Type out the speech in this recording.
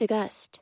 to gust